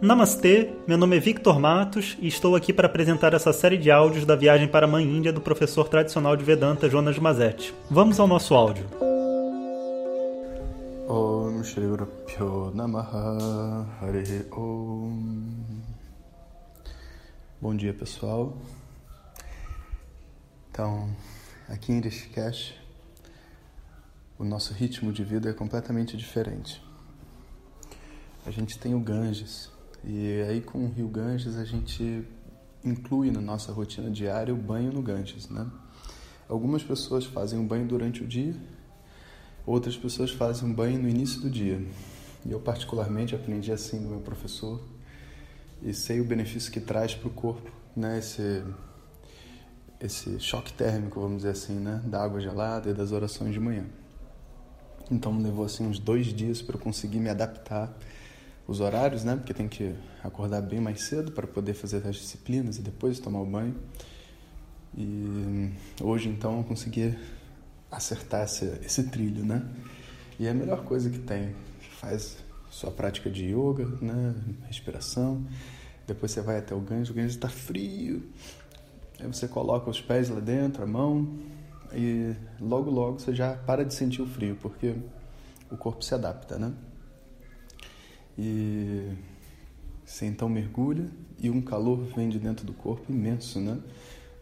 Namastê, meu nome é Victor Matos e estou aqui para apresentar essa série de áudios da viagem para a Mãe Índia do professor tradicional de Vedanta Jonas Mazetti. Vamos ao nosso áudio. Om Shri Bom dia pessoal. Então, aqui em Rishikesh, o nosso ritmo de vida é completamente diferente. A gente tem o Ganges, e aí com o rio Ganges a gente inclui na nossa rotina diária o banho no Ganges, né? Algumas pessoas fazem um banho durante o dia, outras pessoas fazem um banho no início do dia. E eu particularmente aprendi assim do meu professor e sei o benefício que traz para o corpo, né? Esse esse choque térmico, vamos dizer assim, né? Da água gelada e das orações de manhã. Então levou assim uns dois dias para eu conseguir me adaptar os horários, né? Porque tem que acordar bem mais cedo para poder fazer as disciplinas e depois tomar o banho. E hoje então eu consegui acertar esse, esse trilho, né? E é a melhor coisa que tem. Faz sua prática de yoga, né? Respiração. Depois você vai até o Ganges, o Ganges está frio. Aí você coloca os pés lá dentro, a mão, e logo logo você já para de sentir o frio, porque o corpo se adapta, né? E você então mergulha e um calor vem de dentro do corpo imenso, né?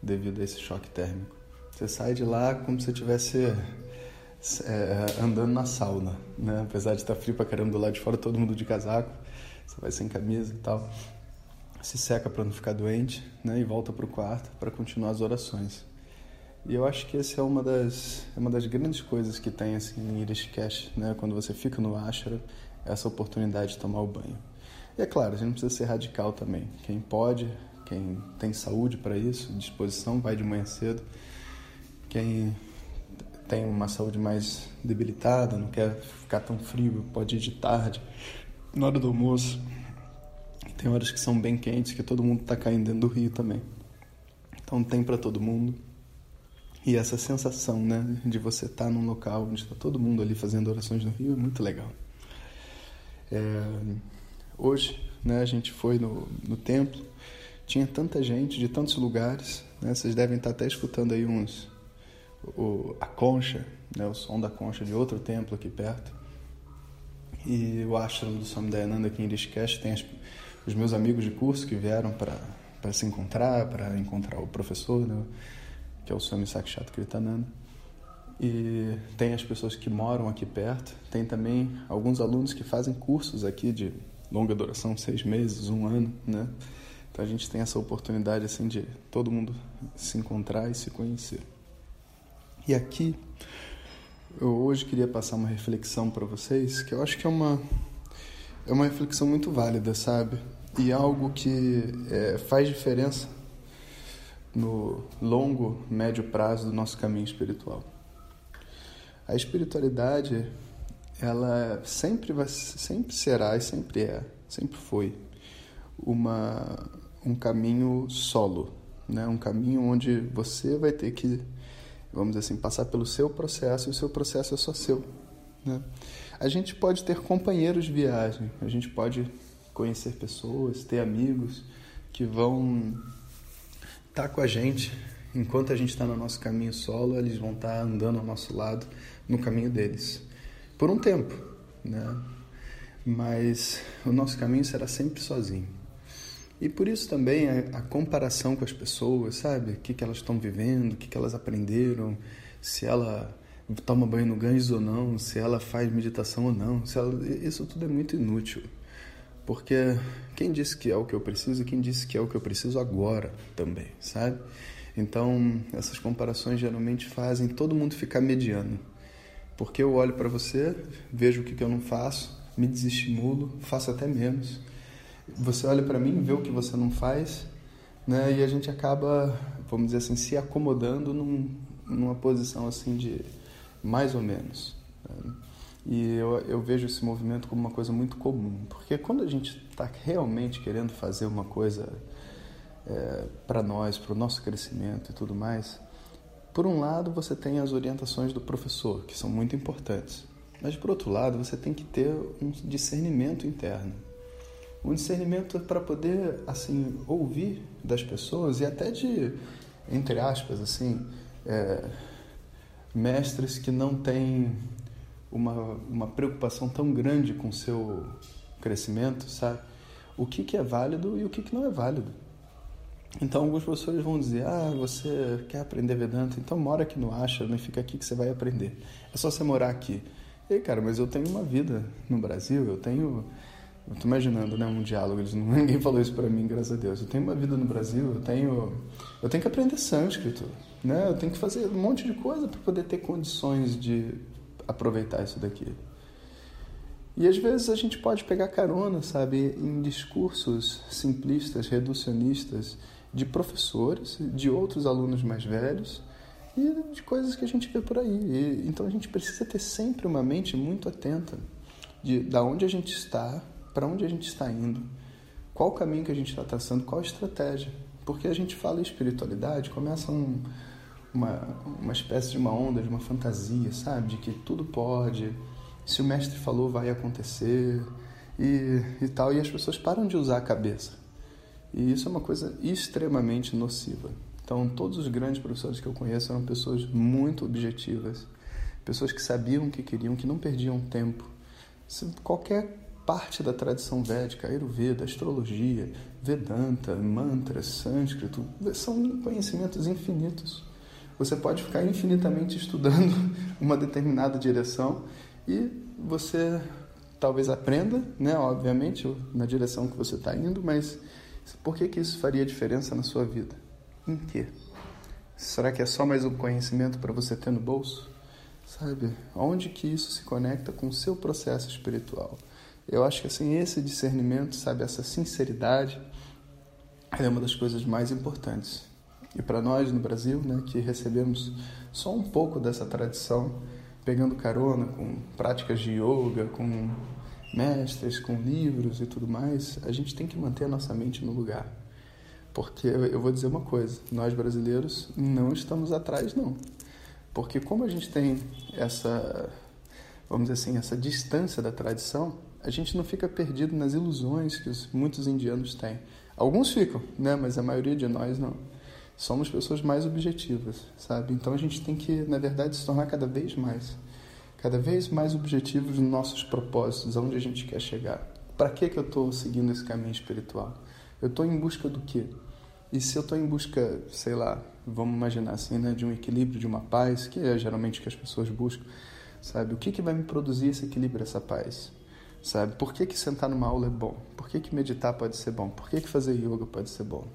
Devido a esse choque térmico. Você sai de lá como se estivesse é, andando na sauna, né? Apesar de estar frio pra caramba do lado de fora, todo mundo de casaco, você vai sem camisa e tal. Se seca para não ficar doente, né? E volta para o quarto para continuar as orações. E eu acho que essa é uma das, é uma das grandes coisas que tem assim, em Irishkesh, né? Quando você fica no ashram, essa oportunidade de tomar o banho. E é claro, a gente não precisa ser radical também. Quem pode, quem tem saúde para isso, disposição, vai de manhã cedo. Quem tem uma saúde mais debilitada, não quer ficar tão frio, pode ir de tarde, na hora do almoço. Tem horas que são bem quentes, que todo mundo está caindo dentro do rio também. Então tem para todo mundo. E essa sensação, né, de você estar tá num local onde está todo mundo ali fazendo orações no rio é muito legal. É, hoje, né, a gente foi no, no templo, tinha tanta gente de tantos lugares, né, vocês devem estar até escutando aí uns o, a concha, né, o som da concha de outro templo aqui perto. E o ashram do Swami Dayananda aqui em Rishikesh tem as, os meus amigos de curso que vieram para se encontrar, para encontrar o professor, né, que é o Swami Sakshat Kritananda. E tem as pessoas que moram aqui perto, tem também alguns alunos que fazem cursos aqui de longa duração, seis meses, um ano, né? Então a gente tem essa oportunidade assim de todo mundo se encontrar e se conhecer. E aqui eu hoje queria passar uma reflexão para vocês que eu acho que é uma é uma reflexão muito válida, sabe? E algo que é, faz diferença no longo, médio prazo do nosso caminho espiritual. A espiritualidade, ela sempre vai, sempre será e sempre é, sempre foi uma um caminho solo, né? Um caminho onde você vai ter que, vamos dizer assim, passar pelo seu processo e o seu processo é só seu, né? A gente pode ter companheiros de viagem, a gente pode conhecer pessoas, ter amigos que vão estar tá com a gente enquanto a gente está no nosso caminho solo, eles vão estar tá andando ao nosso lado no caminho deles. Por um tempo, né? Mas o nosso caminho será sempre sozinho. E por isso também a, a comparação com as pessoas, sabe? O que, que elas estão vivendo, o que, que elas aprenderam, se ela toma banho no Ganges ou não, se ela faz meditação ou não, se ela, isso tudo é muito inútil. Porque quem disse que é o que eu preciso, quem disse que é o que eu preciso agora também, sabe? Então, essas comparações geralmente fazem todo mundo ficar mediano. Porque eu olho para você, vejo o que, que eu não faço, me desestimulo, faço até menos. Você olha para mim, vê o que você não faz, né? E a gente acaba, vamos dizer assim, se acomodando num, numa posição assim de mais ou menos. Né? E eu, eu vejo esse movimento como uma coisa muito comum, porque quando a gente está realmente querendo fazer uma coisa é, para nós, para o nosso crescimento e tudo mais, por um lado, você tem as orientações do professor, que são muito importantes. Mas, por outro lado, você tem que ter um discernimento interno. um discernimento para poder assim ouvir das pessoas e até de entre aspas assim é, mestres que não têm uma, uma preocupação tão grande com o seu crescimento, sabe? O que, que é válido e o que, que não é válido. Então, alguns professores vão dizer: Ah, você quer aprender Vedanta? Então, mora aqui no Ashram e fica aqui que você vai aprender. É só você morar aqui. Ei, cara, mas eu tenho uma vida no Brasil, eu tenho. Eu tô imaginando, né, um diálogo. Eles, ninguém falou isso para mim, graças a Deus. Eu tenho uma vida no Brasil, eu tenho, eu tenho que aprender sânscrito, né? Eu tenho que fazer um monte de coisa para poder ter condições de aproveitar isso daqui. E às vezes a gente pode pegar carona, sabe, em discursos simplistas, reducionistas de professores, de outros alunos mais velhos e de coisas que a gente vê por aí. E, então a gente precisa ter sempre uma mente muito atenta de da onde a gente está, para onde a gente está indo, qual o caminho que a gente está traçando, qual a estratégia. Porque a gente fala em espiritualidade, começa um, uma, uma espécie de uma onda, de uma fantasia, sabe? De que tudo pode, se o mestre falou, vai acontecer e, e tal. E as pessoas param de usar a cabeça. E isso é uma coisa extremamente nociva. Então, todos os grandes professores que eu conheço eram pessoas muito objetivas, pessoas que sabiam o que queriam, que não perdiam tempo. Qualquer parte da tradição védica, Ayurveda, astrologia, Vedanta, mantras, sânscrito, são conhecimentos infinitos. Você pode ficar infinitamente estudando uma determinada direção e você talvez aprenda, né, obviamente, na direção que você está indo, mas por que, que isso faria diferença na sua vida? Em quê? Será que é só mais um conhecimento para você ter no bolso? Sabe? Onde que isso se conecta com o seu processo espiritual? Eu acho que assim, esse discernimento, sabe, essa sinceridade, é uma das coisas mais importantes. E para nós no Brasil, né, que recebemos só um pouco dessa tradição, pegando carona com práticas de yoga, com mestres, com livros e tudo mais, a gente tem que manter a nossa mente no lugar. Porque eu vou dizer uma coisa, nós brasileiros não estamos atrás não. Porque como a gente tem essa, vamos dizer assim, essa distância da tradição, a gente não fica perdido nas ilusões que os, muitos indianos têm. Alguns ficam, né, mas a maioria de nós não somos pessoas mais objetivas, sabe? Então a gente tem que, na verdade, se tornar cada vez mais, cada vez mais objetivos nos nossos propósitos, aonde a gente quer chegar. Para que que eu estou seguindo esse caminho espiritual? Eu estou em busca do quê? E se eu estou em busca, sei lá, vamos imaginar assim, né, de um equilíbrio, de uma paz, que é geralmente que as pessoas buscam, sabe? O que que vai me produzir esse equilíbrio, essa paz? Sabe? Por que que sentar numa aula é bom? Por que que meditar pode ser bom? Por que que fazer yoga pode ser bom?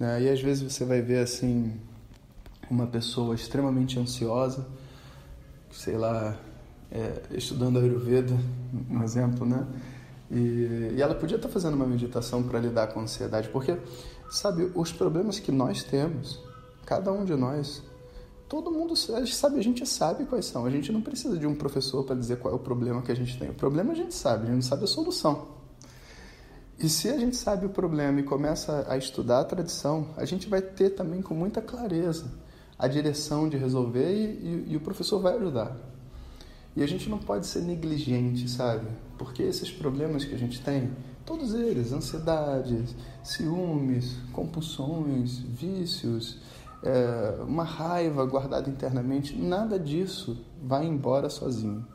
Né? E às vezes você vai ver assim uma pessoa extremamente ansiosa, sei lá, é, estudando Ayurveda, um exemplo, né? E, e ela podia estar fazendo uma meditação para lidar com a ansiedade, porque, sabe, os problemas que nós temos, cada um de nós, todo mundo sabe, a gente sabe quais são. A gente não precisa de um professor para dizer qual é o problema que a gente tem. O problema a gente sabe, a gente sabe a solução. E se a gente sabe o problema e começa a estudar a tradição, a gente vai ter também com muita clareza a direção de resolver e, e, e o professor vai ajudar. E a gente não pode ser negligente, sabe? Porque esses problemas que a gente tem, todos eles, ansiedades, ciúmes, compulsões, vícios, é, uma raiva guardada internamente, nada disso vai embora sozinho.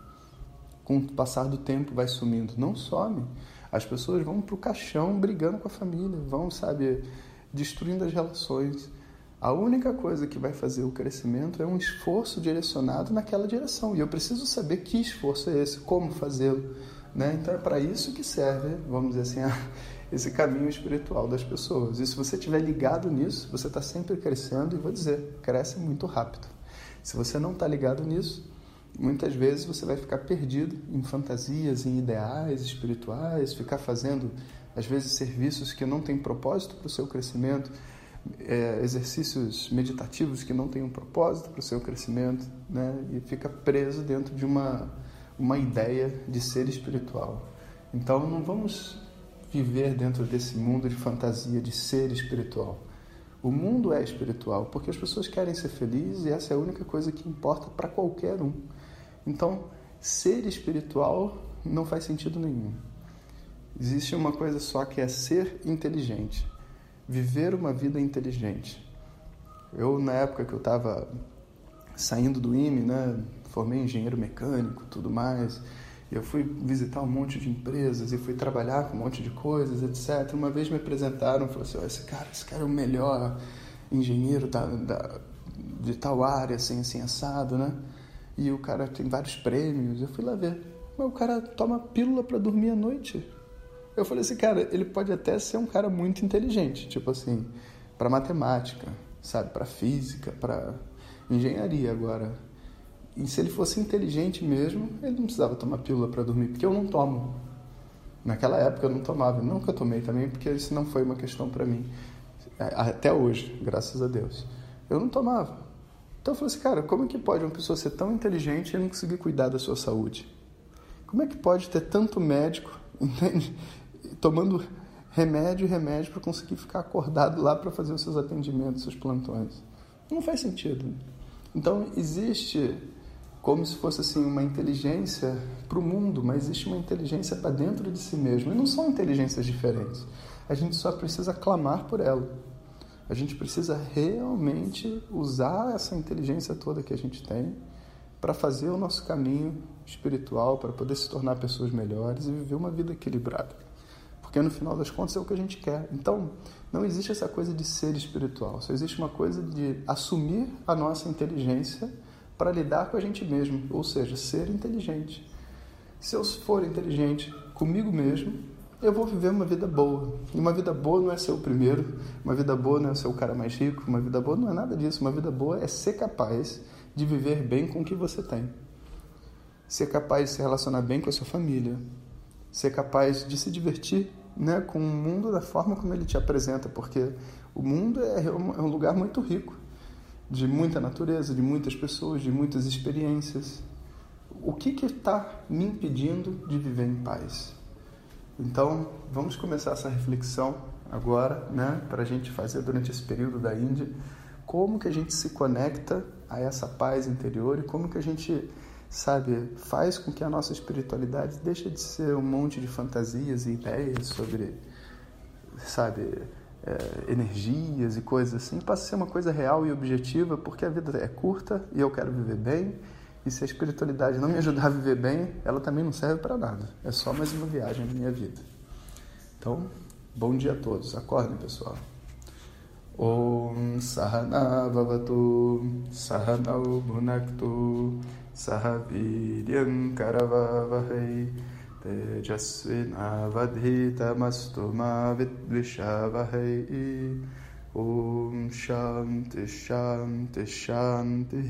Com o passar do tempo vai sumindo. Não some. As pessoas vão para o caixão brigando com a família, vão, sabe, destruindo as relações. A única coisa que vai fazer o crescimento é um esforço direcionado naquela direção. E eu preciso saber que esforço é esse, como fazê-lo. Né? Então é para isso que serve, vamos dizer assim, esse caminho espiritual das pessoas. E se você estiver ligado nisso, você está sempre crescendo e vou dizer, cresce muito rápido. Se você não está ligado nisso, muitas vezes você vai ficar perdido em fantasias, em ideais espirituais, ficar fazendo, às vezes, serviços que não têm propósito para o seu crescimento, é, exercícios meditativos que não têm um propósito para o seu crescimento, né? e fica preso dentro de uma, uma ideia de ser espiritual. Então, não vamos viver dentro desse mundo de fantasia de ser espiritual. O mundo é espiritual porque as pessoas querem ser felizes e essa é a única coisa que importa para qualquer um. Então, ser espiritual não faz sentido nenhum. Existe uma coisa só que é ser inteligente, viver uma vida inteligente. Eu, na época que eu estava saindo do IME, né, formei engenheiro mecânico, tudo mais, eu fui visitar um monte de empresas e fui trabalhar com um monte de coisas, etc. Uma vez me apresentaram e falaram assim, oh, esse cara, esse cara é o melhor engenheiro da, da, de tal área, assim, assim, assado, né? E o cara tem vários prêmios. Eu fui lá ver. Mas o cara toma pílula para dormir à noite. Eu falei assim, cara, ele pode até ser um cara muito inteligente, tipo assim, para matemática, sabe, para física, para engenharia agora. E se ele fosse inteligente mesmo, ele não precisava tomar pílula para dormir, porque eu não tomo. Naquela época eu não tomava, nunca tomei também, porque isso não foi uma questão para mim. Até hoje, graças a Deus. Eu não tomava. Então eu falei assim, cara, como é que pode uma pessoa ser tão inteligente e não conseguir cuidar da sua saúde? Como é que pode ter tanto médico, entende? Tomando remédio e remédio para conseguir ficar acordado lá para fazer os seus atendimentos, seus plantões. Não faz sentido. Então existe como se fosse assim uma inteligência para o mundo, mas existe uma inteligência para dentro de si mesmo. E não são inteligências diferentes. A gente só precisa clamar por ela. A gente precisa realmente usar essa inteligência toda que a gente tem para fazer o nosso caminho espiritual, para poder se tornar pessoas melhores e viver uma vida equilibrada. Porque no final das contas é o que a gente quer. Então, não existe essa coisa de ser espiritual, só existe uma coisa de assumir a nossa inteligência para lidar com a gente mesmo, ou seja, ser inteligente. Se eu for inteligente comigo mesmo, eu vou viver uma vida boa. E uma vida boa não é ser o primeiro, uma vida boa não é ser o cara mais rico, uma vida boa não é nada disso. Uma vida boa é ser capaz de viver bem com o que você tem. Ser capaz de se relacionar bem com a sua família, ser capaz de se divertir né, com o mundo da forma como ele te apresenta, porque o mundo é, é um lugar muito rico, de muita natureza, de muitas pessoas, de muitas experiências. O que está me impedindo de viver em paz? Então, vamos começar essa reflexão agora, né, para a gente fazer durante esse período da Índia, como que a gente se conecta a essa paz interior e como que a gente sabe, faz com que a nossa espiritualidade deixe de ser um monte de fantasias e ideias sobre, sabe, é, energias e coisas assim, passa a ser uma coisa real e objetiva, porque a vida é curta e eu quero viver bem, e se a espiritualidade não me ajudar a viver bem, ela também não serve para nada. É só mais uma viagem na minha vida. Então, bom dia a todos. Acordem, pessoal. Om Sahana Vavatu Sahanau Bhunaktu सह वीर्यं करवहै तेजस्विनावधीतमस्तु मा विद्विषावहै। ॐ शान्ति शान्तिः।